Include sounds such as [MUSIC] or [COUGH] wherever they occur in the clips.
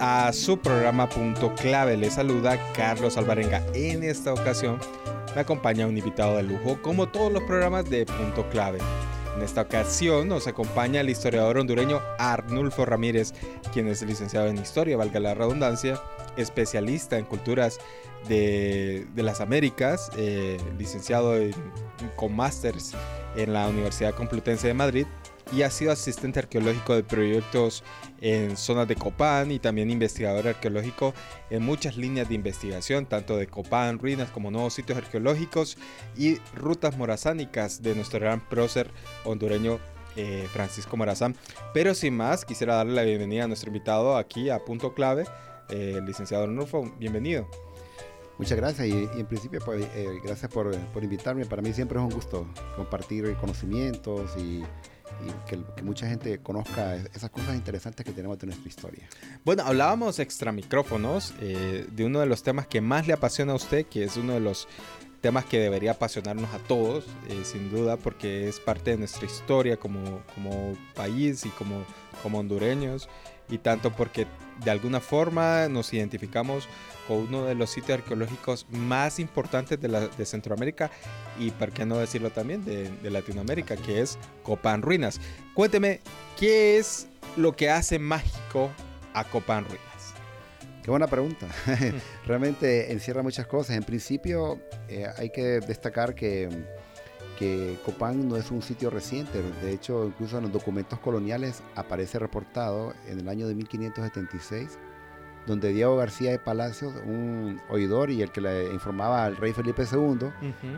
A su programa Punto Clave. Les saluda Carlos Alvarenga. En esta ocasión me acompaña un invitado de lujo, como todos los programas de Punto Clave. En esta ocasión nos acompaña el historiador hondureño Arnulfo Ramírez, quien es licenciado en Historia, valga la redundancia, especialista en culturas de, las Américas, eh, licenciado en- con másters en la Universidad Complutense de Madrid y ha sido asistente arqueológico de proyectos en zonas de Copán y también investigador arqueológico en muchas líneas de investigación, tanto de Copán, ruinas como nuevos sitios arqueológicos y rutas morazánicas de nuestro gran prócer hondureño eh, Francisco Morazán. Pero sin más, quisiera darle la bienvenida a nuestro invitado aquí a Punto Clave, eh, licenciado Arnulfo. Bienvenido. Muchas gracias y, y en principio pues eh, gracias por, por invitarme. Para mí siempre es un gusto compartir conocimientos y, y que, que mucha gente conozca esas cosas interesantes que tenemos de nuestra historia. Bueno, hablábamos extra micrófonos eh, de uno de los temas que más le apasiona a usted, que es uno de los temas que debería apasionarnos a todos, eh, sin duda, porque es parte de nuestra historia como, como país y como, como hondureños, y tanto porque de alguna forma nos identificamos con uno de los sitios arqueológicos más importantes de, la, de Centroamérica y, por qué no decirlo también, de, de Latinoamérica, que es Copán Ruinas. Cuénteme, ¿qué es lo que hace mágico a Copán Ruinas? Qué buena pregunta. [LAUGHS] Realmente encierra muchas cosas. En principio eh, hay que destacar que, que Copán no es un sitio reciente. De hecho, incluso en los documentos coloniales aparece reportado en el año de 1576 donde Diego García de Palacios, un oidor y el que le informaba al rey Felipe II,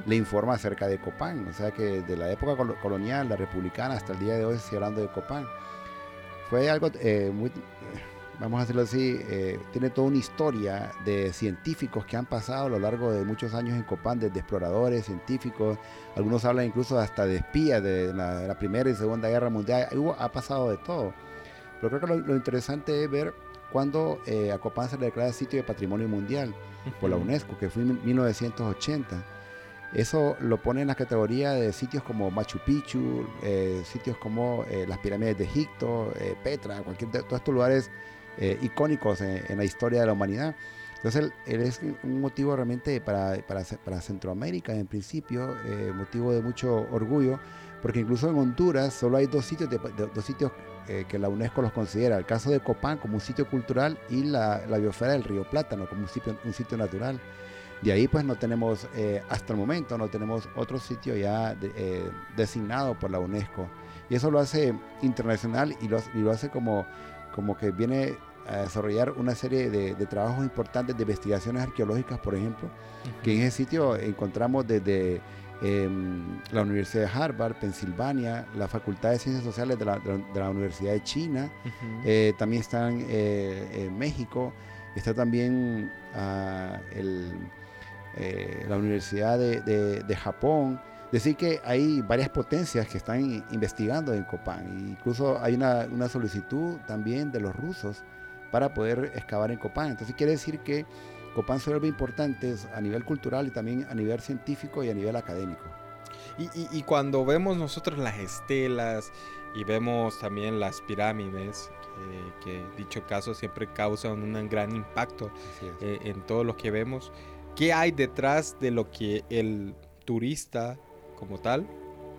le informa acerca de Copán. O sea que de la época col- colonial, la republicana, hasta el día de hoy, estoy hablando de Copán. Fue algo eh, muy, vamos a decirlo así, eh, tiene toda una historia de científicos que han pasado a lo largo de muchos años en Copán, desde exploradores, científicos, algunos hablan incluso hasta de espías de la, de la Primera y Segunda Guerra Mundial, Hubo- ha pasado de todo. Pero creo que lo, lo interesante es ver cuando eh, a Copán se le declara sitio de patrimonio mundial por la UNESCO, que fue en 1980. Eso lo pone en la categoría de sitios como Machu Picchu, eh, sitios como eh, las pirámides de Egipto, eh, Petra, cualquier de todos estos lugares eh, icónicos en, en la historia de la humanidad. Entonces, él, él es un motivo realmente para, para, para Centroamérica, en principio, eh, motivo de mucho orgullo, porque incluso en Honduras solo hay dos sitios, de, de- dos sitios eh, que la UNESCO los considera. El caso de Copán como un sitio cultural y la, la biosfera del río Plátano como un sitio, un sitio natural. De ahí pues no tenemos, eh, hasta el momento, no tenemos otro sitio ya de- eh, designado por la UNESCO. Y eso lo hace internacional y lo, y lo hace como, como que viene a desarrollar una serie de, de trabajos importantes de investigaciones arqueológicas, por ejemplo, que en ese sitio encontramos desde eh, la Universidad de Harvard, Pensilvania, la Facultad de Ciencias Sociales de la, de Universidad de China, eh, también están eh, en México, está también ah, el, eh, la Universidad de Japón. Decir que hay varias potencias que están investigando en Copán. Incluso hay una, una solicitud también de los rusos para poder excavar en Copán. Entonces quiere decir que Copán se vuelve importante a nivel cultural y también a nivel científico y a nivel académico. Y, y- y cuando vemos nosotros las estelas y vemos también las pirámides, eh, que dicho caso siempre causan un gran impacto eh, en todo lo que vemos, ¿qué hay detrás de lo que el turista como tal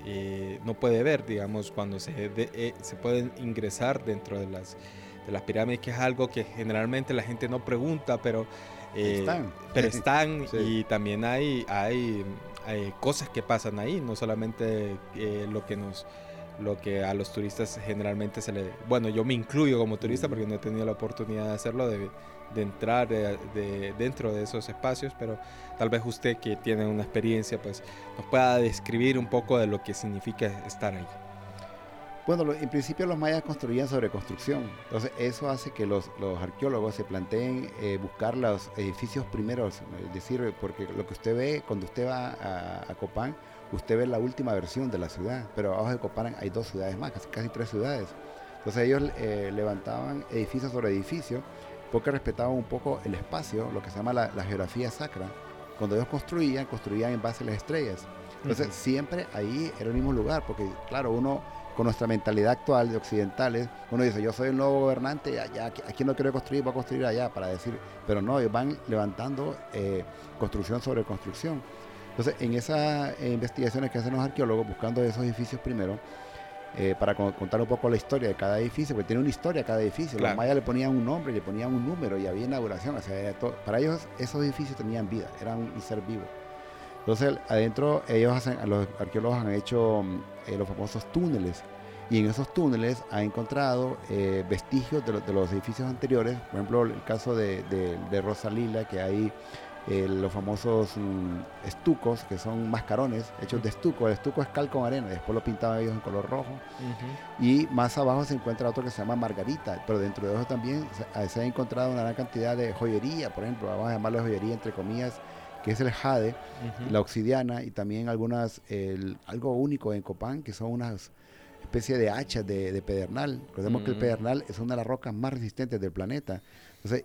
eh, no puede ver, digamos, cuando se, de- eh, se pueden ingresar dentro de las, de las pirámides, que es algo que generalmente la gente no pregunta, pero... eh, Están. Pero están [LAUGHS] Sí. y también hay, hay, hay cosas que pasan ahí, no solamente eh, lo que nos lo que a los turistas generalmente se le... Bueno, yo me incluyo como turista porque no he tenido la oportunidad de hacerlo, de, de entrar de- de- dentro de esos espacios, pero tal vez usted que tiene una experiencia, pues nos pueda describir un poco de lo que significa estar ahí. Bueno, en principio los mayas construían sobre construcción, entonces eso hace que los, arqueólogos se planteen eh, buscar los edificios primeros, es decir, porque lo que usted ve cuando usted va a, Copán, usted ve la última versión de la ciudad, pero abajo de Copán hay dos ciudades más, casi, tres ciudades. Entonces ellos eh, levantaban edificio sobre edificio porque respetaban un poco el espacio, lo que se llama la, geografía sacra. Cuando ellos construían, construían en base a las estrellas. Entonces siempre ahí era el mismo lugar, porque claro, uno con nuestra mentalidad actual de occidentales, uno dice, yo soy el nuevo gobernante, allá, aquí no quiero construir, voy a construir allá, para decir, pero no, ellos van levantando eh, construcción sobre construcción. Entonces, en esas eh, investigaciones que hacen los arqueólogos, buscando esos edificios primero, eh, para contar un poco la historia de cada edificio, porque tiene una historia cada edificio. Los mayas le ponían un nombre, le ponían un número y había inauguración. O sea, para ellos esos edificios tenían vida, eran un ser vivo. Entonces, adentro ellos hacen, los arqueólogos han hecho mm, eh, los famosos túneles y en esos túneles han encontrado eh, vestigios de, los edificios anteriores. Por ejemplo, el caso de, de, Rosalila, que hay eh, los famosos mm, estucos, que son mascarones hechos de estuco. El estuco es cal con arena, después lo pintaban ellos en color rojo. Y más abajo se encuentra otro que se llama Margarita, pero dentro de eso también se, se ha encontrado una gran cantidad de joyería, por ejemplo, vamos a llamarle joyería entre comillas, que es el jade, la obsidiana y también algunas, algo único en Copán, que son unas especie de hachas de, pedernal. Recordemos que el mm. pedernal es una de las rocas más resistentes del planeta.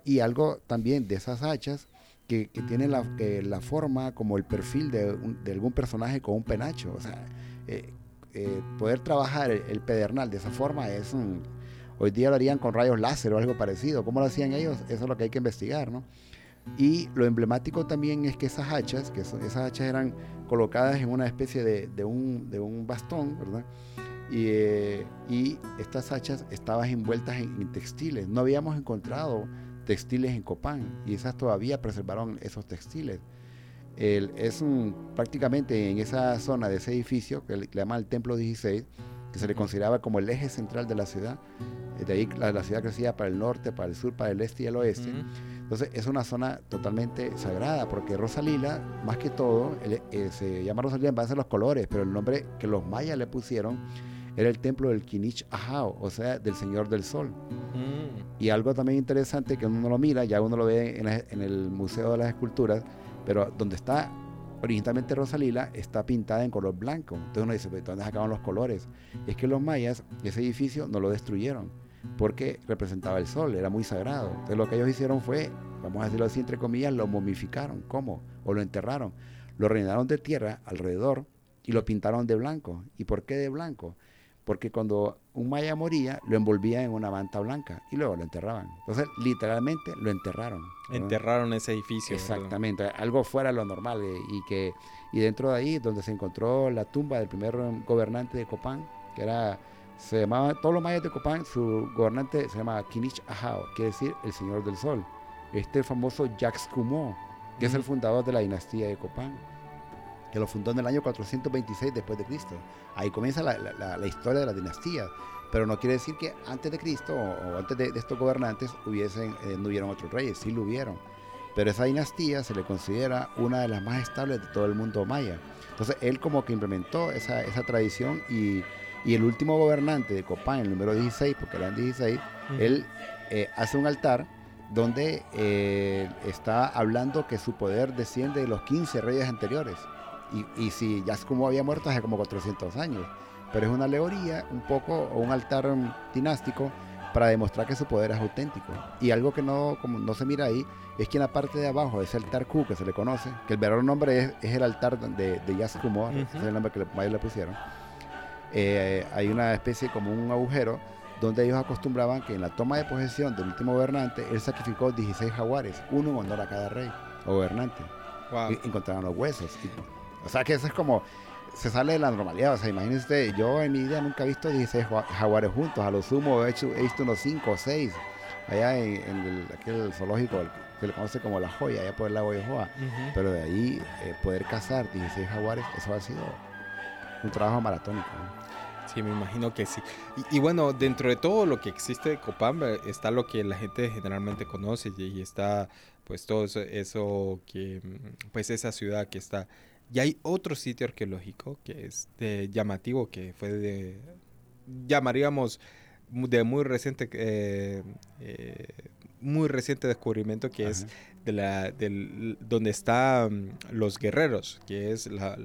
y algo también de esas hachas que, que tiene la, la, forma como el perfil de, algún personaje con un penacho. O sea, eh, eh, poder trabajar el, pedernal de esa forma es un... Hoy día lo harían con rayos láser o algo parecido. ¿Cómo lo hacían ellos? Eso es lo que hay que investigar, ¿no? Y lo emblemático también es que esas hachas, que esas hachas eran colocadas en una especie de, un, bastón, ¿verdad? Eh, y, estas hachas estaban envueltas en, textiles. No habíamos encontrado textiles en Copán y esas todavía preservaron esos textiles. es prácticamente en esa zona de ese edificio, que le, llaman el Templo 16, que se le consideraba como el eje central de la ciudad. De ahí la, ciudad crecía para el norte, para el sur, para el este y el oeste. Entonces es una zona totalmente sagrada porque Rosalila, más que todo, eh, se llama Rosalila en base a los colores, pero el nombre que los mayas le pusieron era el templo del Kinich Ahao, o sea, del Señor del Sol. Mm. Y algo también interesante que uno no lo mira, ya uno lo ve en, el Museo de las Esculturas, pero donde está originalmente Rosalila está pintada en color blanco. Entonces uno dice, ¿dónde sacaban los colores? es que los mayas, ese edificio, no lo destruyeron porque representaba el sol, era muy sagrado. Entonces lo que ellos hicieron fue, vamos a decirlo así entre comillas, lo momificaron. ¿Cómo? O lo enterraron. Lo rellenaron de tierra alrededor y lo pintaron de blanco. ¿Y por qué de blanco? Porque cuando un maya moría, lo envolvía en una manta blanca y luego lo enterraban. Entonces, literalmente lo enterraron. Enterraron ese edificio. Exactamente, algo fuera de lo normal. Eh, y, que, y dentro de ahí, donde se encontró la tumba del primer gobernante de Copán, que era se llamaba, todos los mayas de Copán, su gobernante se llama Kinich Ahao, quiere decir el Señor del Sol. Este famoso Jacques Coumont, que es el fundador de la dinastía de Copán, que lo fundó en el año 426 después de Cristo. Ahí comienza la, historia de la dinastía, pero no quiere decir que antes de Cristo o, antes de, estos gobernantes hubiesen, eh, no hubieron otros reyes, sí lo hubieron. Pero esa dinastía se le considera una de las más estables de todo el mundo maya. Entonces él como que implementó esa, esa tradición y y el último gobernante de Copán, el número 16, porque eran 16, él eh, hace un altar donde eh, está hablando que su poder desciende de los 15 reyes anteriores. Y, y si ya es como había muerto hace como 400 años. Pero es una alegoría, un poco, o un altar dinástico para demostrar que su poder es auténtico. Y algo que no, como no se mira ahí es que en la parte de abajo de ese altar Q que se le conoce, que el verdadero nombre es, el altar de, de Yaskumo, es el nombre que le, le pusieron eh, hay una especie como un agujero donde ellos acostumbraban que en la toma de posesión del último gobernante, él sacrificó 16 jaguares, uno en honor a cada rey o gobernante. Y encontraron los huesos. O sea que eso es como, se sale de la normalidad. O sea, imagínense, yo en mi vida nunca he visto 16 jaguares juntos. A lo sumo he, hecho, he visto unos 5 o 6 allá en, el, aquel zoológico que le conoce como La Joya, allá por el lago de Joa. Pero de ahí eh, poder cazar 16 jaguares, eso ha sido un trabajo maratónico. Sí, me imagino que sí. Y, bueno, dentro de todo lo que existe de Copán está lo que la gente generalmente conoce y, está pues todo eso, que, mm, pues esa ciudad que está. Y hay otro sitio arqueológico que es de llamativo, que fue de, llamaríamos de muy reciente, eh, eh, muy reciente descubrimiento que es de la, del, donde están los guerreros, que es la,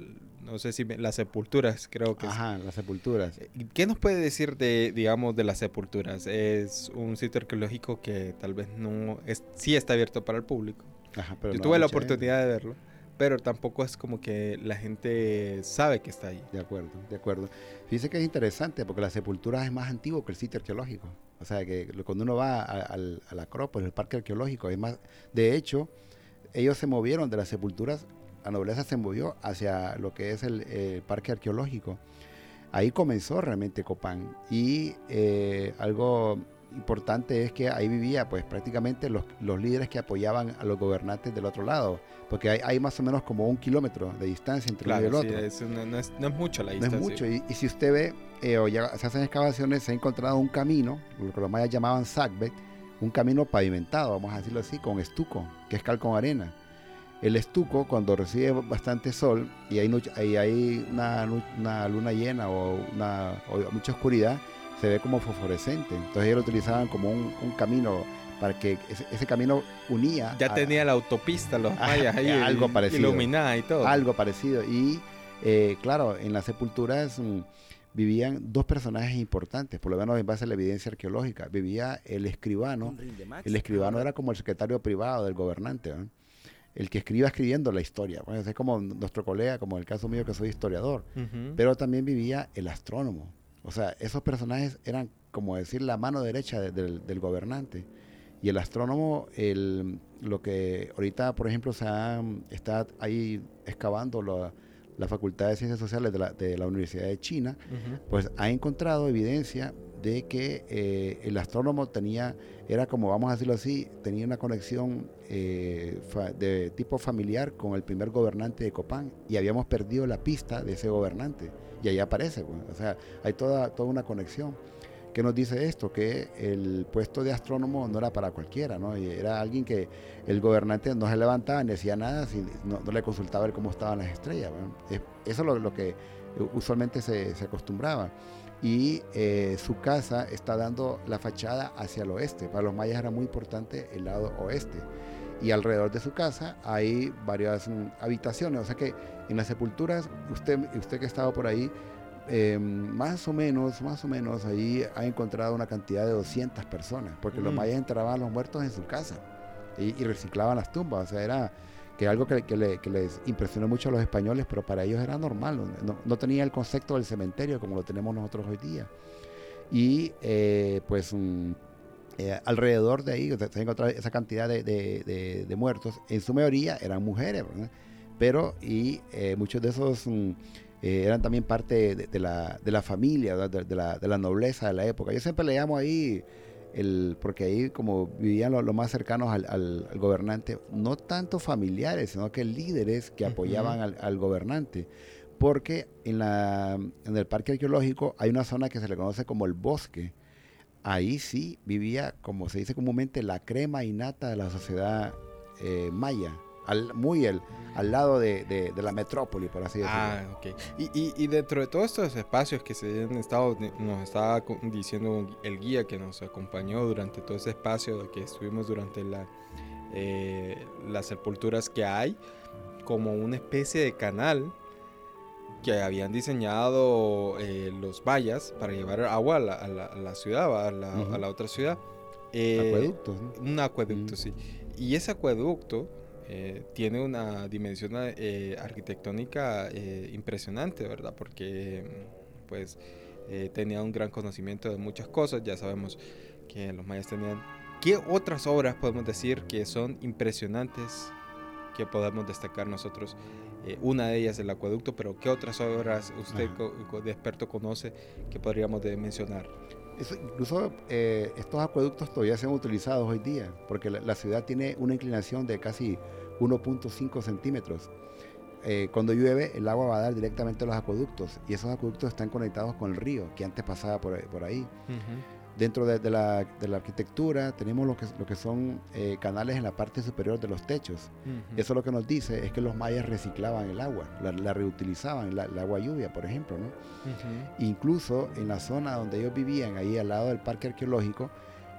no sé si las sepulturas, creo que Ajá, las sepulturas. Eh, ¿Qué nos puede decir de, digamos, de las sepulturas? Es un sitio arqueológico que tal vez no, es, sí está abierto para el público. Ajá, pero Yo no tuve la oportunidad de verlo, pero tampoco es como que la gente sabe que está ahí. De acuerdo, de acuerdo. Fíjese que es interesante porque la sepultura es más antiguo que el sitio arqueológico. O sea, que cuando uno va a, al- a la Acrópolis, el parque arqueológico, es más. De hecho, ellos se movieron de las sepulturas, la nobleza se movió hacia lo que es el eh, parque arqueológico. Ahí comenzó realmente Copán. Y eh, algo importante es que ahí vivía pues prácticamente los, los líderes que apoyaban a los gobernantes del otro lado, porque hay, hay más o menos como un kilómetro de distancia entre uno y el Claro, sí, otro. es una- no, es, no es mucho la No distancia. es mucho. Y, y si usted ve, eh, o ya se hacen excavaciones, se ha encontrado un camino, lo que los mayas llamaban sagbet, un camino pavimentado, vamos a decirlo así, con estuco, que es cal con arena. El estuco, cuando recibe bastante sol y hay, nuch- y hay una, luna llena o, una, o mucha oscuridad, se ve como fosforescente. Entonces ellos lo utilizaban como un, un camino para que ese, ese camino unía. Ya a- tenía la autopista, los [LAUGHS] mayas ahí. algo parecido. Iluminada y todo. algo parecido. Y eh, claro, en las sepulturas mm, vivían dos personajes importantes, por lo menos en base a la evidencia arqueológica. Vivía el escribano. El escribano era como el secretario privado del gobernante, ¿no? el que escriba escribiendo la historia. Bueno, es como nuestro colega, como el caso mío que soy historiador. Pero también vivía el astrónomo. O sea, esos personajes eran, como decir, la mano derecha de- del, del gobernante. Y el astrónomo, el, lo que ahorita, por ejemplo, se ha- está ahí excavando la, la Facultad de Ciencias Sociales de la, de la Universidad de China, pues ha encontrado evidencia de que eh, el astrónomo tenía, era como, vamos a decirlo así, tenía una conexión eh, fa- de tipo familiar con el primer gobernante de Copán y habíamos perdido la pista de ese gobernante. Y ahí aparece, pues, o sea, hay toda, toda una conexión. ¿Qué nos dice esto? Que el puesto de astrónomo no era para cualquiera, ¿no? Y era alguien que el gobernante no se levantaba ni decía nada, si no, le consultaba ver cómo estaban las estrellas. Eso es lo, que usualmente se, se acostumbraba. Y eh, su casa está dando la fachada hacia el oeste. Para los mayas era muy importante el lado oeste. Y alrededor de su casa hay varias mm, habitaciones. O sea que en las sepulturas, usted, usted que ha estado por ahí, eh, más o menos, más o menos, ahí ha encontrado una cantidad de 200 personas, porque los Mm. mayas enterraban a los muertos en su casa y, y reciclaban las tumbas, o sea, era que algo que, que le- que les impresionó mucho a los españoles, pero para ellos era normal, no, no tenía el concepto del cementerio como lo tenemos nosotros hoy día. Y eh, pues mm, eh, alrededor de ahí, o sea, se encontraba esa cantidad de, de- de- de muertos, en su mayoría eran mujeres, ¿verdad? pero y eh, muchos de esos mm, eh, eran también parte de, de la, de la familia, de, la, de la nobleza de la época. Yo siempre le llamo ahí, el, porque ahí como vivían los lo más cercanos al, al- al gobernante, no tanto familiares, sino que líderes que apoyaban al, al gobernante. Porque en, la, en el parque arqueológico hay una zona que se le conoce como el bosque. Ahí sí vivía, como se dice comúnmente, la crema innata de la sociedad eh, maya, al, muy al, al lado de, de- de la metrópoli, por así decirlo. Ah, ok. Y, y, y dentro de todos estos espacios que se han estado, nos estaba diciendo el guía que nos acompañó durante todo ese espacio que estuvimos durante la, eh, las sepulturas que hay, como una especie de canal que habían diseñado eh, los vallas para llevar agua a la, a la- a la ciudad, a la, Ujú. a la otra ciudad. Eh, Acueductos, ¿no? Un acueducto, Mm. sí. Y ese acueducto eh, tiene una dimensión eh, arquitectónica eh, impresionante, ¿verdad? Porque pues eh, tenía un gran conocimiento de muchas cosas. Ya sabemos que los mayas tenían... ¿Qué otras obras podemos decir que son impresionantes que podemos destacar nosotros? Una de ellas es el acueducto, pero ¿qué otras obras usted co- de experto conoce que podríamos de mencionar? Incluso eh, estos acueductos todavía se han utilizado hoy día, porque la, la ciudad tiene una inclinación de casi 1.5 centímetros. Eh, cuando llueve, el agua va a dar directamente a los acueductos y esos acueductos están conectados con el río que antes pasaba por, por ahí. Dentro de, la, arquitectura tenemos lo que, lo que son eh, canales en la parte superior de los techos. Eso lo que nos dice es que los mayas reciclaban el agua, la, reutilizaban, el agua lluvia, por ejemplo. ¿no? Incluso en la zona donde ellos vivían, ahí al lado del parque arqueológico,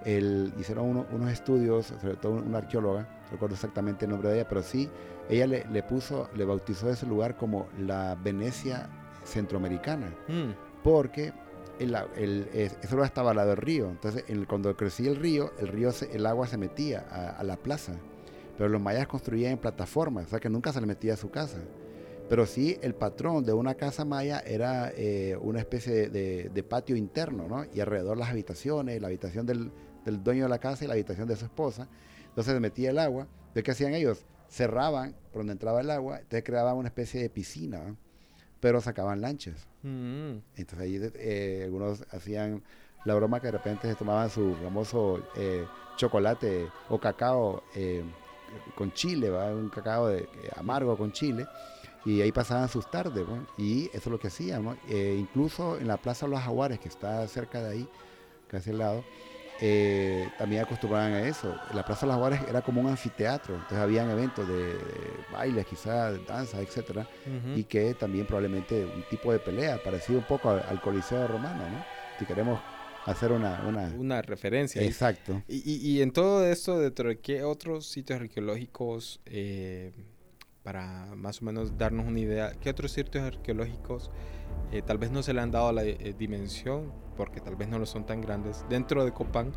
el, hicieron unos estudios, sobre todo una arqueóloga, no recuerdo exactamente el nombre de ella, pero sí, ella le, puso, le bautizó ese lugar como la Venecia centroamericana, mm. porque el, eso estaba al lado del río. Entonces, cuando crecía el río, el río el agua se metía a, la plaza. Pero los mayas construían en plataformas, o sea que nunca se le metía a su casa. Pero sí, el patrón de una casa maya era eh, una especie de, patio interno, ¿no? Y alrededor las habitaciones, la habitación del, dueño de la casa y la habitación de su esposa. Entonces se metía el agua. ¿Qué hacían ellos? Cerraban por donde entraba el agua, entonces creaban una especie de piscina, pero sacaban lanchas. Mm. Entonces ahí eh, algunos hacían la broma que de repente se tomaban su famoso eh, chocolate o cacao eh, con chile, un cacao de, amargo con chile, y ahí pasaban sus tardes, y eso es lo que hacían. incluso en la Plaza de los Jaguares, que está cerca de ahí, casi al lado, eh, también acostumbraban a eso. La Plaza de las Juárez era como un anfiteatro, entonces habían eventos de, bailes, quizás, danza, etcétera, y que también probablemente un tipo de pelea, parecido un poco al, Coliseo Romano, ¿no? Si queremos hacer una... Una, referencia. Exacto. Y, en todo esto, dentro de qué otros sitios arqueológicos, eh, para más o menos darnos una idea, qué otros sitios arqueológicos eh, tal vez no se le han dado la dimensión porque tal vez no lo son tan grandes, dentro de Copán,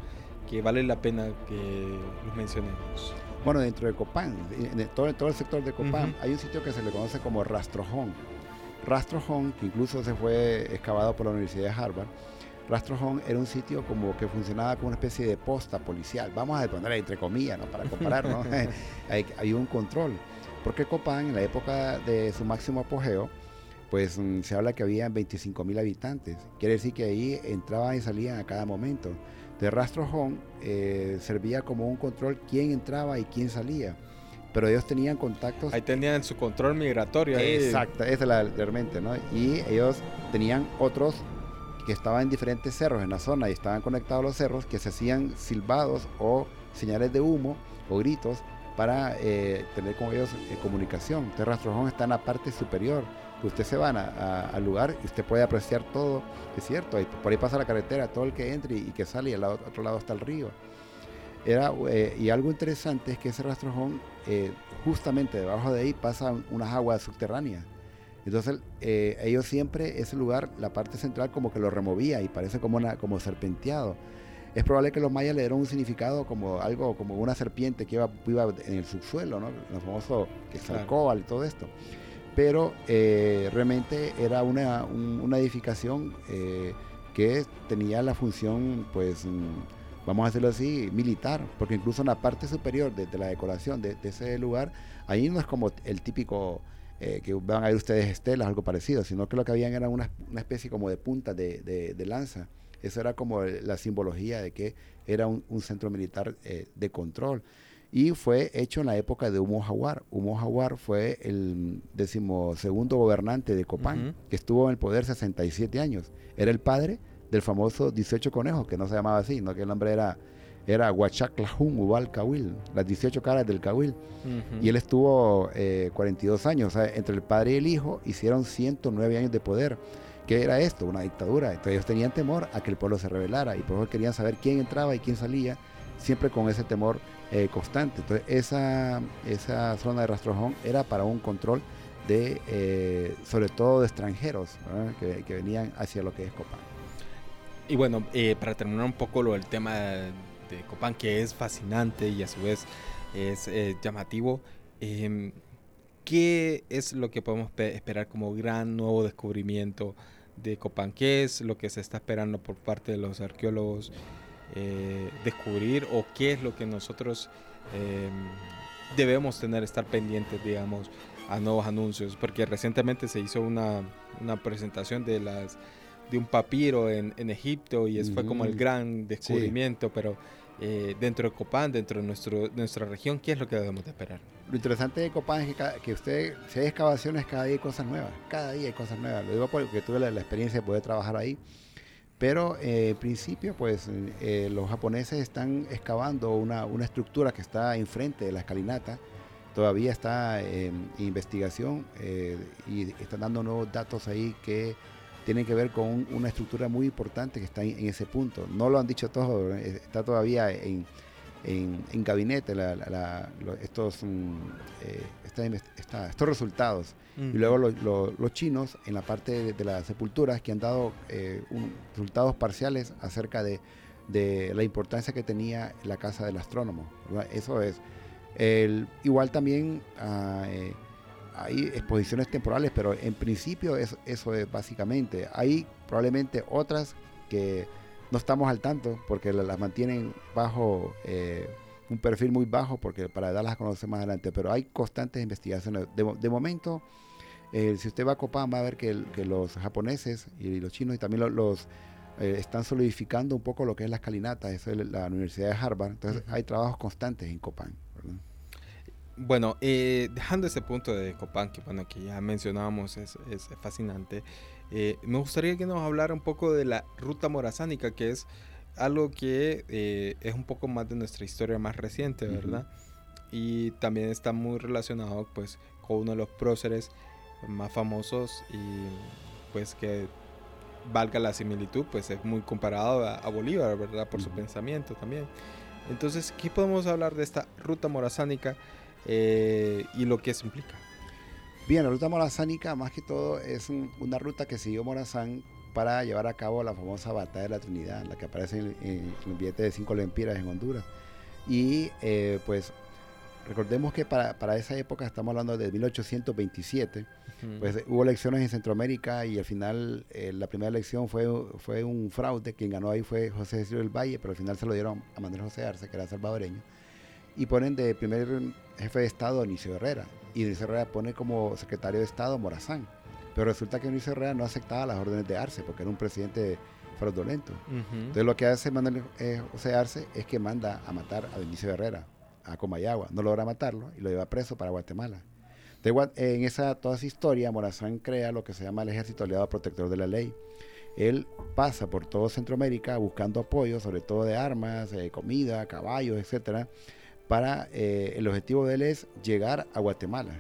que vale la pena que los mencionemos. Bueno, dentro de Copán, en todo, todo el sector de Copán, hay un sitio que se le conoce como Rastrojón. Rastrojón, que incluso se fue excavado por la Universidad de Harvard, Rastrojón era un sitio como que funcionaba como una especie de posta policial. Vamos a poner entre comillas, ¿no? Para comparar, ¿no? [LAUGHS] [LAUGHS] hay, hay, un control. Porque Copán, en la época de su máximo apogeo, pues mm, se habla que había 25 mil habitantes. Quiere decir que ahí entraban y salían a cada momento. De Rastrojón eh, servía como un control quién entraba y quién salía. Pero ellos tenían contactos. Ahí tenían su control migratorio. Exacto, esa es la realmente, ¿no? Y ellos tenían otros que estaban en diferentes cerros en la zona y estaban conectados a los cerros que se hacían silbados o señales de humo o gritos para eh, tener con ellos comunicación. Entonces Rastrojón está en la parte superior usted se va al lugar y usted puede apreciar todo, es cierto, por ahí pasa la carretera, todo el que entre y, que sale y al otro lado está el río. Era, eh, y algo interesante es que ese rastrojón, eh, justamente debajo de ahí pasan unas aguas subterráneas. Entonces eh, ellos siempre, ese lugar, la parte central como que lo removía y parece como, una, como serpenteado. Es probable que los mayas le dieron un significado como algo, como una serpiente que iba, iba en el subsuelo, ¿no? El famoso que claro. y todo esto pero eh, realmente era una, edificación eh, que tenía la función, pues, mm, vamos a decirlo así, militar, porque incluso en la parte superior de, la decoración de, ese lugar, ahí no es como el típico eh, que van a ver ustedes estelas, algo parecido, sino que lo que habían era una, especie como de punta de, lanza. Eso era como la simbología de que era un, centro militar de control y fue hecho en la época de Humo Jaguar. Humo Jaguar fue el decimosegundo gobernante de Copán, que estuvo en el poder 67 años. Era el padre del famoso 18 conejos, que no se llamaba así, no que el nombre era era Huachaklahum Ubal Kawil, las 18 caras del Kawil. Y él estuvo 42 eh, años, o sea, entre el padre y el hijo hicieron 109 años de poder. ¿Qué era esto? Una dictadura. Entonces ellos tenían temor a que el pueblo se rebelara y por eso querían saber quién entraba y quién salía, siempre con ese temor eh, constante. Entonces, esa, esa zona de rastrojón era para un control de, eh, sobre todo de extranjeros que, venían hacia lo que es Copán. Y bueno, eh, para terminar un poco lo del tema de, Copán, que es fascinante y a su vez es llamativo, em, ¿qué es lo que podemos esperar como gran nuevo descubrimiento de Copán? ¿Qué es lo que se está esperando por parte de los arqueólogos? Eh, descubrir o qué es lo que nosotros em, debemos tener, estar pendientes, digamos, a nuevos anuncios, porque recientemente se hizo una, presentación de las de un papiro en, Egipto y eso fue como el gran descubrimiento, pero eh, dentro de Copán, dentro de nuestro, nuestra región, ¿qué es lo que debemos de esperar? Lo interesante de Copán es que, usted, si hay excavaciones, cada día hay cosas nuevas, cada día hay cosas nuevas. Lo digo porque tuve la, la experiencia de poder trabajar ahí Pero eh, en principio, pues eh, los japoneses están excavando una, una, estructura que está enfrente de la escalinata. Todavía está en investigación eh, y están dando nuevos datos ahí que tienen que ver con una estructura muy importante que está en, ese punto. No lo han dicho todo, está todavía en, en, gabinete estos, mm, estos resultados. Y luego los chinos en la parte de, las sepulturas que han dado eh, resultados parciales acerca de, la importancia que tenía la casa del astrónomo. Eso es. El, igual también ah, eh, hay exposiciones temporales, pero en principio eso, eso es básicamente. Hay probablemente otras que no estamos al tanto porque las mantienen bajo eh, un perfil muy bajo porque para darlas a conocer más adelante, pero hay constantes investigaciones. De, momento, eh, si usted va a Copán va a ver que, los japoneses y los chinos y también los, eh, están solidificando un poco lo que es la escalinata, eso es la Universidad de Harvard, entonces hay trabajos constantes en Copán. Bueno, eh, dejando ese punto de Copán, que bueno, que ya mencionábamos, es, es fascinante, me gustaría que nos hablara un poco de la ruta morazánica, que es algo que eh, es un poco más de nuestra historia más reciente, ¿verdad? Y también está muy relacionado pues con uno de los próceres más famosos y pues que valga la similitud, pues es muy comparado a, Bolívar, ¿verdad? Por su pensamiento también. Entonces, ¿qué podemos hablar de esta ruta morazánica eh, y lo que eso implica? Bien, la ruta morazánica más que todo es una ruta que siguió Morazán para llevar a cabo la famosa batalla de la Trinidad, la que aparece en, el billete de cinco lempiras en Honduras. Y eh, pues recordemos que para, para, esa época, estamos hablando de 1827, pues hubo elecciones en Centroamérica y al final eh, la primera elección fue, fue un fraude, quien ganó ahí fue José Cecilio del Valle, pero al final se lo dieron a Manuel José Arce, que era salvadoreño, y ponen de primer jefe de Estado a Inicio Herrera, y Inicio Herrera pone como secretario de Estado Morazán. Pero resulta que Luis Herrera no aceptaba las órdenes de Arce porque era un presidente fraudulento. Entonces lo que hace Manuel eh, José Arce es que manda a matar a Benicio Herrera a Comayagua. No logra matarlo y lo lleva preso para Guatemala. en esa toda esa historia, Morazán crea lo que se llama el Ejército Aliado Protector de la Ley. Él pasa por todo Centroamérica buscando apoyo, sobre todo de armas, eh, comida, caballos, etcétera, para eh, el objetivo de él es llegar a Guatemala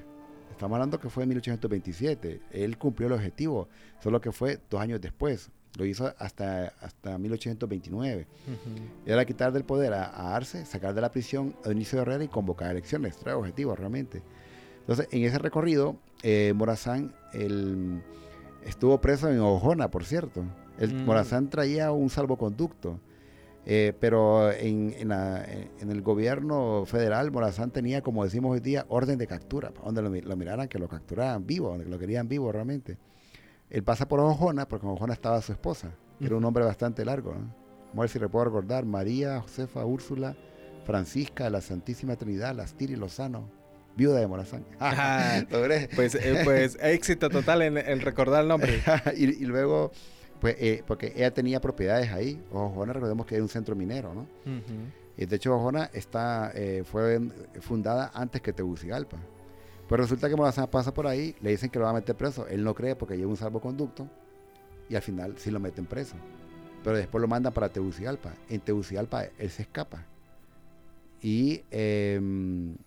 Estamos hablando que fue en 1827. Él cumplió el objetivo, solo que fue dos años después. Lo hizo hasta, hasta 1829. Era quitar del poder a, Arce, sacar de la prisión a Dionisio Herrera y convocar elecciones. Trae objetivo realmente. Entonces, en ese recorrido, eh, Morazán estuvo preso en Ojona, por cierto. El, mm. Morazán traía un salvoconducto eh, pero en, el gobierno federal, Morazán tenía, como decimos hoy día, orden de captura, donde lo, miraran, que lo capturaran vivo, donde lo querían vivo realmente. Él pasa por Ojona, porque en Ojona estaba su esposa, que era un hombre bastante largo. Vamos a ver si le puedo recordar, María, Josefa, Úrsula, Francisca, la Santísima Trinidad, Lastiri Lozano, viuda de Morazán. [LAUGHS] pues, eh, pues [LAUGHS] éxito total en, recordar el nombre. [LAUGHS] y, y luego pues, eh, porque ella tenía propiedades ahí. Ojona, recordemos que es un centro minero, ¿no? Y de hecho, Ojona está, eh, fue fundada antes que Tegucigalpa. Pero resulta que Morazán pasa por ahí, le dicen que lo va a meter preso. Él no cree porque lleva un salvoconducto y al final sí lo meten preso. Pero después lo mandan para Tegucigalpa. En Tegucigalpa él se escapa. Y eh,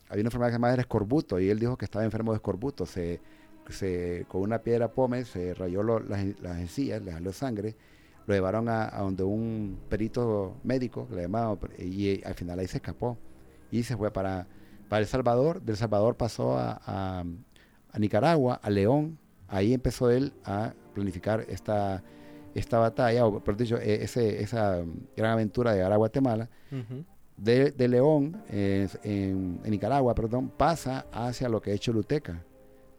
había una enfermedad que se llama escorbuto y él dijo que estaba enfermo de escorbuto. Se se, con una piedra pome se rayó las, las, encías, le salió sangre, lo llevaron a, donde un perito médico, le llamaban, y, al final ahí se escapó. Y se fue para, para El Salvador, del Salvador pasó a, a, Nicaragua, a León, ahí empezó él a planificar esta, esta batalla, o por dicho, e, ese, esa gran aventura de llegar a Guatemala. de, de, León, en, en, Nicaragua, perdón, pasa hacia lo que es Choluteca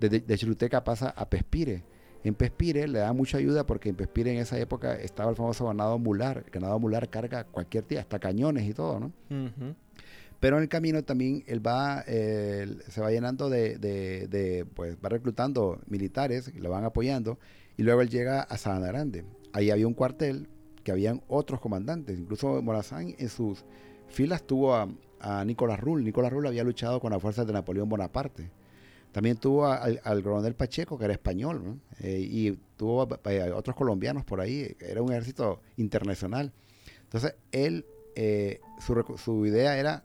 de, de Chiruteca pasa a Pespire. En Pespire le da mucha ayuda porque en Pespire en esa época estaba el famoso ganado mular. El ganado mular carga cualquier día, hasta cañones y todo, ¿no? Pero en el camino también él va, se va llenando de, pues va reclutando militares, lo van apoyando, y luego él llega a Sabana Grande. Ahí había un cuartel que habían otros comandantes, incluso Morazán en sus filas tuvo a, a Nicolás Rull. Nicolás Rull había luchado con las fuerzas de Napoleón Bonaparte. También tuvo al, al coronel Pacheco, que era español, eh, y tuvo otros colombianos por ahí, era un ejército internacional. Entonces, él, eh, su, su, idea era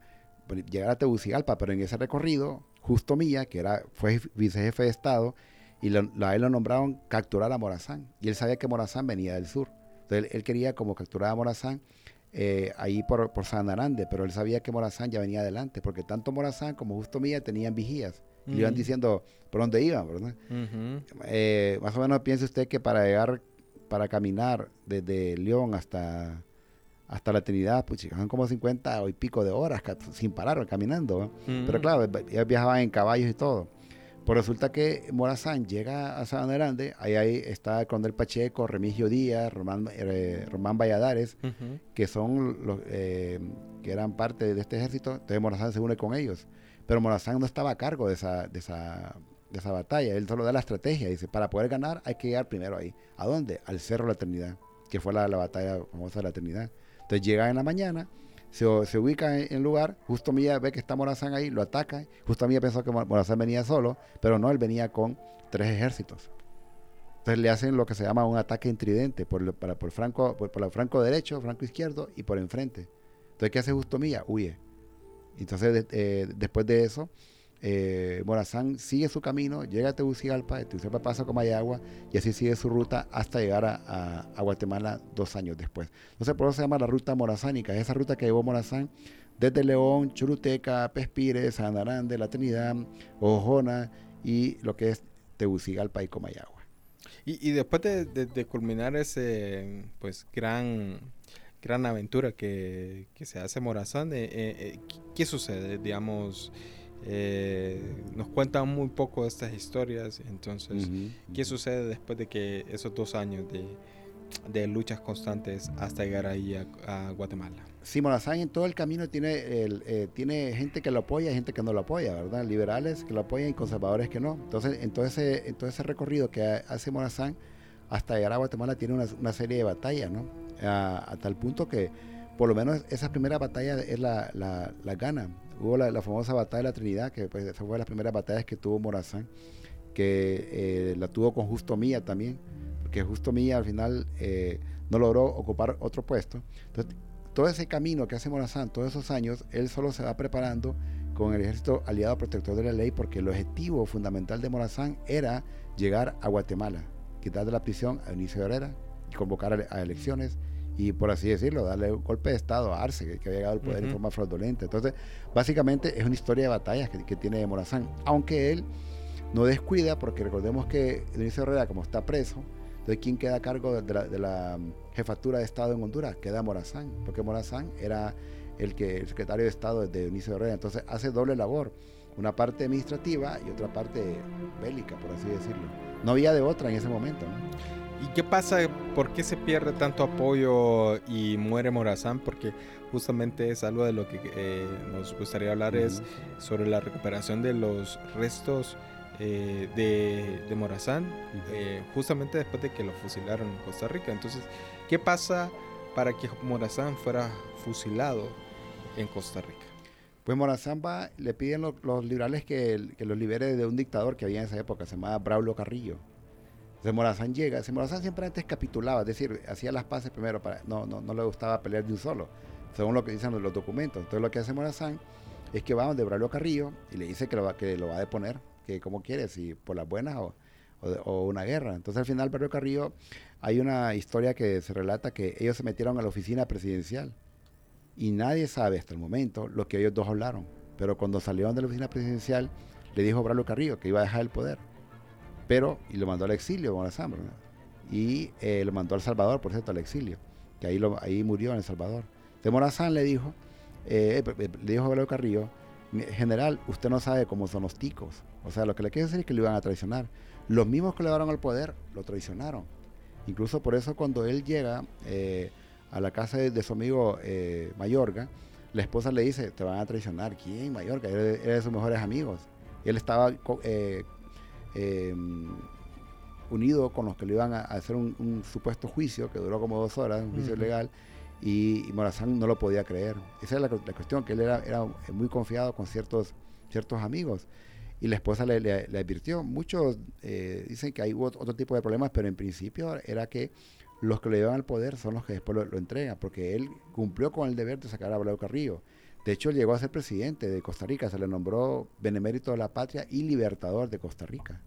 llegar a Tegucigalpa, pero en ese recorrido, Justo Milla, que era, fue vicejefe de Estado, y lo, a él lo nombraron capturar a Morazán. Y él sabía que Morazán venía del sur. Entonces él, quería como capturar a Morazán eh, ahí por, por San Arande, pero él sabía que Morazán ya venía adelante, porque tanto Morazán como Justo Milla tenían vigías. Le iban diciendo por dónde iban, ¿verdad? Eh, más o menos piense usted que para llegar, para caminar desde León hasta hasta la Trinidad, pues son como 50 y pico de horas sin parar caminando. Pero claro, ellos viajaban en caballos y todo. Pues resulta que Morazán llega a San Grande, ahí, ahí está el Pacheco, Remigio Díaz, Román, eh, Román Valladares, que son los eh, que eran parte de este ejército. Entonces Morazán se une con ellos. Pero Morazán no estaba a cargo de esa, de esa, de esa batalla. Él solo da la estrategia. Dice, para poder ganar hay que llegar primero ahí. ¿A dónde? Al Cerro de la Eternidad, que fue la, la batalla famosa de la Eternidad. Entonces llega en la mañana, se, se ubica en el lugar, justo Milla ve que está Morazán ahí, lo ataca, justo Milla pensó que Morazán venía solo, pero no, él venía con tres ejércitos. Entonces le hacen lo que se llama un ataque intridente por, para, por, franco, por el franco derecho, franco izquierdo y por enfrente. Entonces, ¿qué hace Justo Milla? Huye. Entonces, eh, después de eso, eh, Morazán sigue su camino, llega a Tegucigalpa, de Tegucigalpa pasa a Mayagua y así sigue su ruta hasta llegar a, Guatemala dos años después. Entonces por eso se llama la ruta morazánica, esa ruta que llevó Morazán desde León, Churuteca, Pespires, San Arande, La Trinidad, Ojona y lo que es Tegucigalpa y Comayagua. Y, después de, culminar ese pues gran gran aventura que, se hace Morazán, eh, eh, ¿qué sucede? Digamos, eh, nos cuentan muy poco de estas historias. Entonces, ¿qué sucede después de que esos dos años de, luchas constantes hasta llegar ahí a, Guatemala? Sí, Morazán en todo el camino tiene, el, eh, tiene gente que lo apoya y gente que no lo apoya, ¿verdad? Liberales que lo apoyan y conservadores que no. Entonces, en todo ese, en todo ese recorrido que hace Morazán hasta llegar a Guatemala tiene una, serie de batallas, ¿no? A, tal punto que por lo menos esa primera batalla es la, la, la gana hubo la, famosa batalla de la Trinidad, que pues, esa fue de las primeras batallas que tuvo Morazán, que eh, la tuvo con Justo Mía también, porque Justo Mía al final eh, no logró ocupar otro puesto. Entonces, todo ese camino que hace Morazán, todos esos años, él solo se va preparando con el ejército aliado protector de la ley, porque el objetivo fundamental de Morazán era llegar a Guatemala, quitar de la prisión a Inicio Herrera y convocar a elecciones y por así decirlo, darle un golpe de Estado a Arce, que, había llegado al poder de forma fraudulenta. Entonces, básicamente es una historia de batallas que, tiene Morazán, aunque él no descuida, porque recordemos que Dionisio Herrera, como está preso, entonces ¿quién queda a cargo de la, mm, jefatura de Estado en Honduras? Queda Morazán, porque Morazán era el, que, el secretario de Estado de Dionisio Herrera, entonces hace doble labor, una parte administrativa y otra parte bélica, por así decirlo. No había de otra en ese momento. ¿no? ¿Y qué pasa? ¿Por qué se pierde tanto apoyo y muere Morazán? Porque justamente es algo de lo que eh, nos gustaría hablar, es sobre la recuperación de los restos eh, de, Morazán, eh, justamente después de que lo fusilaron en Costa Rica. Entonces, ¿qué pasa para que Morazán fuera fusilado en Costa Rica? Pues Morazán va, le piden los, liberales que, los libere de un dictador que había en esa época, se llamaba Braulio Carrillo de Morazán llega, Morazán siempre antes capitulaba, es decir, hacía las paces primero, para, no, no, no le gustaba pelear de un solo, según lo que dicen los documentos. Entonces lo que hace Morazán es que va donde Braulio Carrillo y le dice que lo, va, que lo va a deponer, que como quiere, si por las buenas o, o, una guerra. Entonces al final Braulio Carrillo, hay una historia que se relata que ellos se metieron a la oficina presidencial y nadie sabe hasta el momento lo que ellos dos hablaron. Pero cuando salieron de la oficina presidencial, le dijo Braulio Carrillo que iba a dejar el poder pero y lo mandó al exilio con y eh, lo mandó al Salvador, por cierto, al exilio, que ahí, ahí murió en El Salvador. De Morazán le dijo, eh, eh, le dijo a Valero Carrillo, general, usted no sabe cómo son los ticos. O sea, lo que le quiere decir es que lo iban a traicionar. Los mismos que le dieron al poder lo traicionaron. Incluso por eso cuando él llega a la casa de, su amigo Mayorga, la esposa le dice, te van a traicionar. ¿Quién? Mayorga, era, de sus mejores amigos. Él estaba eh, unido con los que le iban a, hacer un, supuesto juicio que duró como dos horas, un juicio legal, y, Morazán no lo podía creer. Esa es la, cuestión, que él era, era, muy confiado con ciertos, ciertos amigos. y la esposa le, le, advirtió. Muchos eh, dicen que hay otro tipo de problemas, pero en principio era que los que le llevan al poder son los que después lo, entregan, porque él cumplió con el deber de sacar a Abreu Carrillo. De hecho, llegó a ser presidente de Costa Rica, se le nombró benemérito de la patria y libertador de Costa Rica.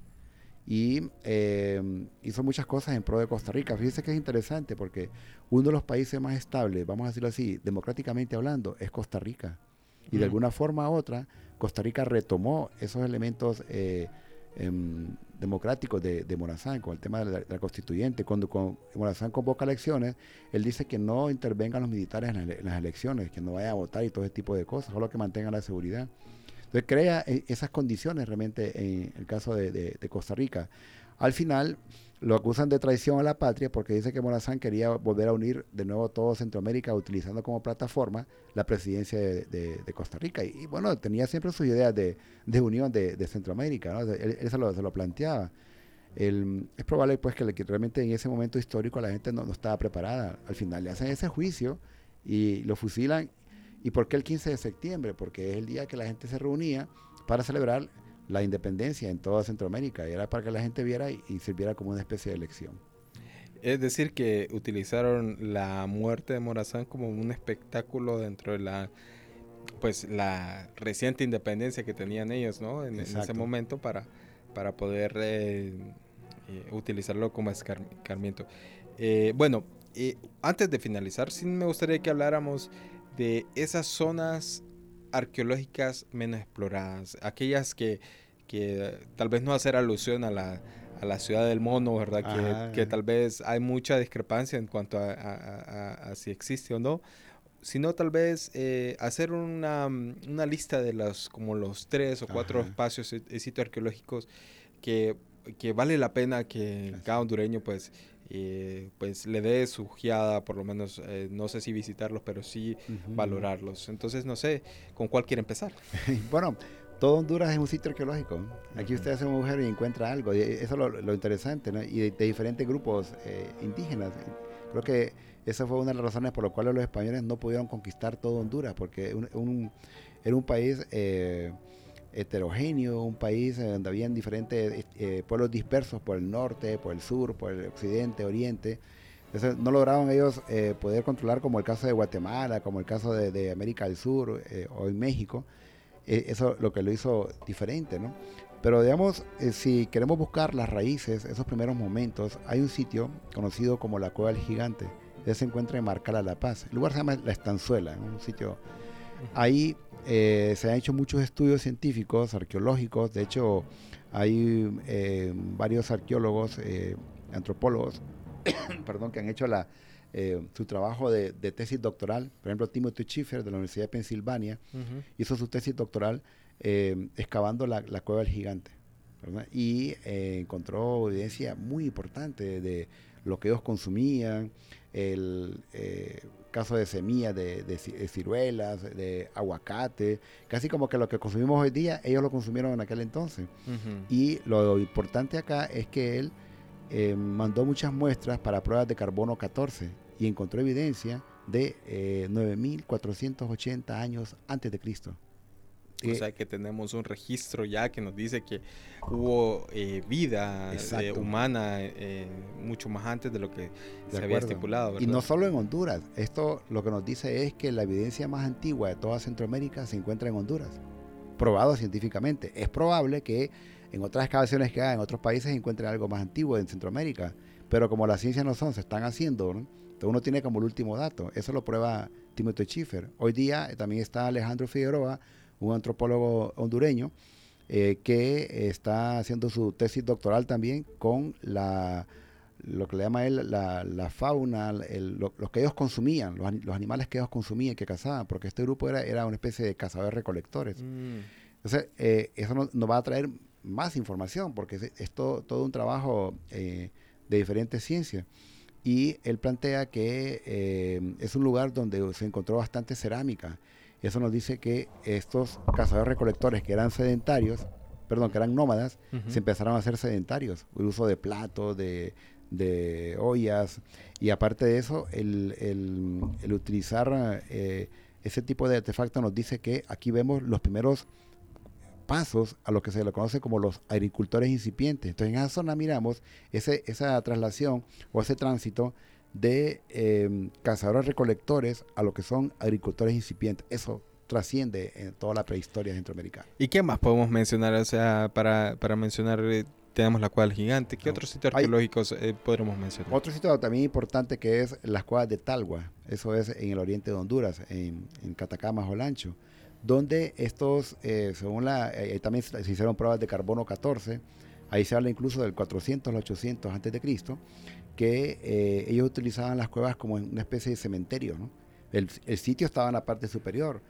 Y eh, hizo muchas cosas en pro de Costa Rica. Fíjese que es interesante porque uno de los países más estables, vamos a decirlo así, democráticamente hablando, es Costa Rica. Y de alguna forma u otra, Costa Rica retomó esos elementos eh, em, democráticos de, Morazán con el tema de la, constituyente. Cuando, Morazán convoca elecciones, él dice que no intervengan los militares en, las elecciones, que no vayan a votar y todo ese tipo de cosas, solo que mantengan la seguridad. Entonces crea eh, esas condiciones realmente en el caso de Costa Rica. Al final, lo acusan de traición a la patria porque dice que Morazán quería volver a unir de nuevo todo Centroamérica utilizando como plataforma la presidencia de, Costa Rica. Y, bueno, tenía siempre sus ideas de, unión de, Centroamérica, ¿no? él, se, lo, planteaba. es probable pues que, realmente en ese momento histórico la gente no, no, estaba preparada. Al final le hacen ese juicio y lo fusilan. ¿Y por qué el 15 de septiembre? Porque es el día que la gente se reunía para celebrar la independencia en toda Centroamérica. Y era para que la gente viera y, sirviera como una especie de elección. Es decir, que utilizaron la muerte de Morazán como un espectáculo dentro de la pues la reciente independencia que tenían ellos, ¿no? En, ese momento para, para poder eh, eh, utilizarlo como escarmiento. Eh, bueno, antes de finalizar, sí me gustaría que habláramos de esas zonas arqueológicas menos exploradas, aquellas que, que tal vez no hacer alusión a la, a la ciudad del mono, ¿verdad? Que, tal vez hay mucha discrepancia en cuanto a, si existe o no, sino tal vez eh, hacer una, una, lista de los, como los tres o cuatro espacios, y sitios arqueológicos que, que vale la pena que cada hondureño pues eh, pues le dé su guiada, por lo menos, eh, no sé si visitarlos, pero sí valorarlos. Entonces, no sé, ¿con cuál quiere empezar? [LAUGHS] bueno, todo Honduras es un sitio arqueológico. Aquí usted hace un agujero y encuentra algo. Y eso es lo, interesante, ¿no? Y de, diferentes grupos eh, indígenas. Creo que esa fue una de las razones por las cuales los españoles no pudieron conquistar todo Honduras, porque era un país heterogéneo, un país donde habían diferentes eh, pueblos dispersos por el norte, por el sur, por el occidente, oriente. Entonces no lograron ellos eh, poder controlar como el caso de Guatemala, como el caso de, América del Sur eh, o en México. eso lo que lo hizo diferente, ¿no? Pero digamos, si queremos buscar las raíces, esos primeros momentos, hay un sitio conocido como la Cueva del Gigante. Ese se encuentra en Marcala La Paz. El lugar se llama La Estanzuela, un sitio... Ahí eh, se han hecho muchos estudios científicos, arqueológicos, de hecho hay eh, varios arqueólogos, eh, antropólogos, [COUGHS] perdón, que han hecho la, su trabajo de, tesis doctoral. Por ejemplo, Timothy Schiffer de la Universidad de Pensilvania hizo su tesis doctoral excavando la, cueva del gigante. Y encontró evidencia muy importante de lo que ellos consumían, el, caso de semillas, de, ciruelas, de aguacate, casi como que lo que consumimos hoy día, ellos lo consumieron en aquel entonces. Y lo importante acá es que él eh, mandó muchas muestras para pruebas de carbono 14 y encontró evidencia de 9.480 eh, años antes de Cristo o sea que tenemos un registro ya que nos dice que hubo eh, vida eh, humana eh, mucho más antes de lo que se había estipulado. Y no solo en Honduras, esto lo que nos dice es que la evidencia más antigua de toda Centroamérica se encuentra en Honduras, probado científicamente. Es probable que en otras excavaciones que hagan en otros países se encuentren algo más antiguo en Centroamérica, pero como las ciencias no son, se están haciendo, entonces uno tiene como el último dato. Eso lo prueba Timothy Schiffer. Hoy día también está Alejandro Figueroa, un antropólogo hondureño, eh, que está haciendo su tesis doctoral también con la lo que le llama él la, fauna, lo, que ellos consumían, los, animales que ellos consumían, que cazaban, porque este grupo era, era una especie de cazadores-recolectores. Mm. Entonces, eh, eso nos, va a traer más información, porque es, todo, un trabajo eh, de diferentes ciencias. Y él plantea que es un lugar donde se encontró bastante cerámica eso nos dice que estos cazadores recolectores que eran sedentarios, perdón, que eran nómadas, se empezaron a hacer sedentarios. El uso de platos, de, ollas, y aparte de eso, el, utilizar eh, ese tipo de artefactos nos dice que aquí vemos los primeros pasos a lo que se le conoce como los agricultores incipientes. Entonces en esa zona miramos ese, esa traslación o ese tránsito de eh, cazadores recolectores a lo que son agricultores incipientes. Eso trasciende en toda la prehistoria centroamericana. ¿Y qué más podemos mencionar? O sea, para, para mencionar, eh, tenemos la cueva del gigante. ¿Qué otros sitios arqueológicos eh, podremos mencionar? Otro sitio también importante que es las cuevas de Talgua. Eso es en el oriente de Honduras, en, en Catacamas, Olancho donde estos, eh, según la, también se hicieron pruebas de carbono 14, ahí se habla incluso del 400 al 800 antes de Cristo, que eh, ellos utilizaban las cuevas como una especie de cementerio. ¿no? El, sitio estaba en la parte superior.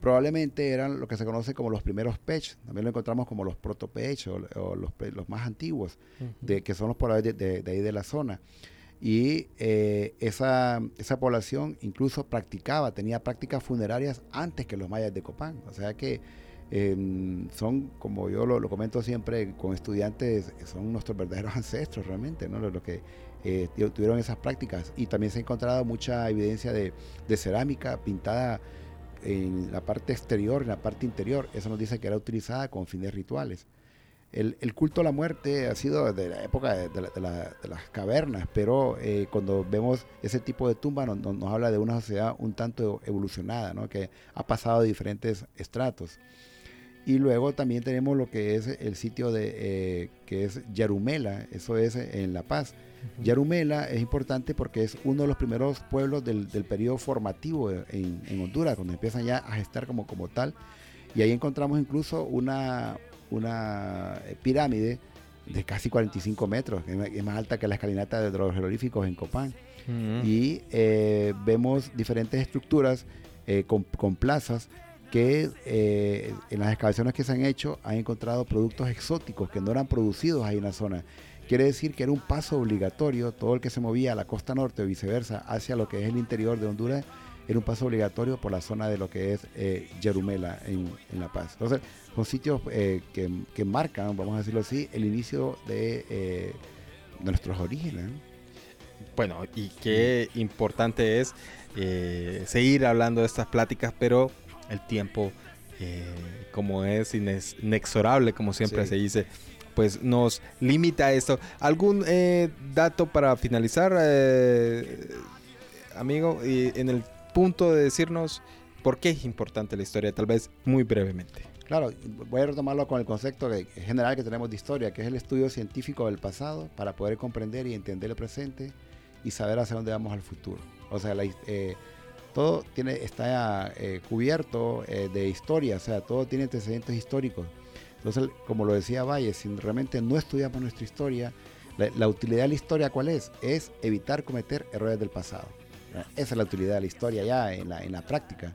Probablemente eran lo que se conoce como los primeros pech, también lo encontramos como los proto-pech o, los, los, más antiguos, de, que son los pobladores de, de ahí de la zona y eh, esa, esa, población incluso practicaba, tenía prácticas funerarias antes que los mayas de Copán. O sea que em, son, como yo lo, comento siempre con estudiantes, son nuestros verdaderos ancestros realmente, ¿no? los, que eh, tuvieron esas prácticas. Y también se ha encontrado mucha evidencia de, de cerámica pintada en la parte exterior, en la parte interior. Eso nos dice que era utilizada con fines rituales. El, culto a la muerte ha sido desde la época de, las cavernas, pero eh, cuando vemos ese tipo de tumba nos habla de una sociedad un tanto evolucionada, ¿no? que ha pasado de diferentes estratos. Y luego también tenemos lo que es el sitio de eh, que es Yarumela, eso es en La Paz. Yarumela es importante porque es uno de los primeros pueblos del, periodo formativo en, en, Honduras, cuando empiezan ya a gestar como, como tal. Y ahí encontramos incluso una, una pirámide de casi 45 metros, es más alta que la escalinata de los jeroglíficos en Copán. Y eh, vemos diferentes estructuras eh, con, plazas que en las excavaciones que se han hecho han encontrado productos exóticos que no eran producidos ahí en la zona. Quiere decir que era un paso obligatorio, todo el que se movía a la costa norte o viceversa hacia lo que es el interior de Honduras, era un paso obligatorio por la zona de lo que es Yerumela en, La Paz. Entonces, son sitios eh, que, marcan, vamos a decirlo así, el inicio de, eh, nuestros orígenes. Bueno, y qué importante es eh, seguir hablando de estas pláticas, pero el tiempo, como es inexorable, como siempre se dice, pues nos limita a esto. ¿Algún dato para finalizar, amigo? Y en el punto de decirnos por qué es importante la historia, tal vez muy brevemente. Claro, voy a retomarlo con el concepto general que tenemos de historia, que es el estudio científico del pasado para poder comprender y entender el presente y saber hacia dónde vamos al futuro. O sea, eh, todo tiene, está eh, cubierto eh, de historia, o sea, todo tiene antecedentes históricos. Entonces, como lo decía Valle, si realmente no estudiamos nuestra historia, la, utilidad de la historia, ¿cuál es? Es evitar cometer errores del pasado. Esa es la utilidad de la historia ya en la, en la práctica.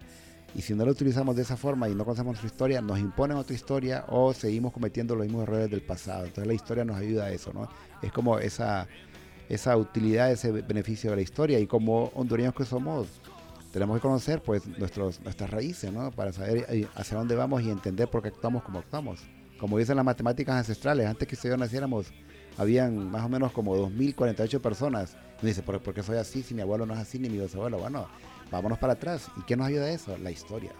Y si no lo utilizamos de esa forma y no conocemos nuestra historia, nos imponen otra historia o seguimos cometiendo los mismos errores del pasado. Entonces la historia nos ayuda a eso, ¿no? Es como esa, esa utilidad, ese beneficio de la historia. Y como hondureños que somos, tenemos que conocer pues nuestros, nuestras raíces, ¿no? Para saber eh, hacia dónde vamos y entender por qué actuamos como actuamos. Como dicen las matemáticas ancestrales, antes que yo naciéramos, habían más o menos como 2.048 personas. Dice, ¿por, ¿por qué soy así si mi abuelo no es así ni mi bisabuelo? Bueno, vámonos para atrás. ¿Y qué nos ayuda eso? La historia.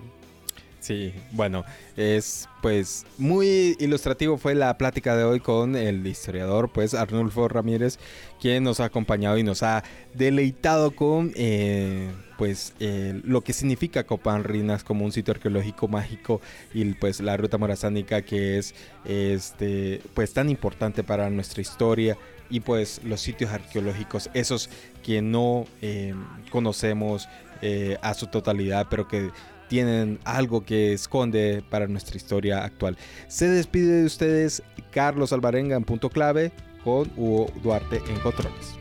Sí, bueno, es pues muy ilustrativo fue la plática de hoy con el historiador pues Arnulfo Ramírez, quien nos ha acompañado y nos ha deleitado con eh, pues eh, lo que significa Copán Rinas como un sitio arqueológico mágico y pues la ruta morazánica que es este pues tan importante para nuestra historia y pues los sitios arqueológicos esos que no eh, conocemos eh, a su totalidad, pero que tienen algo que esconde para nuestra historia actual. Se despide de ustedes Carlos Alvarenga en punto clave con Hugo Duarte en controles.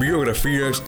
Biografías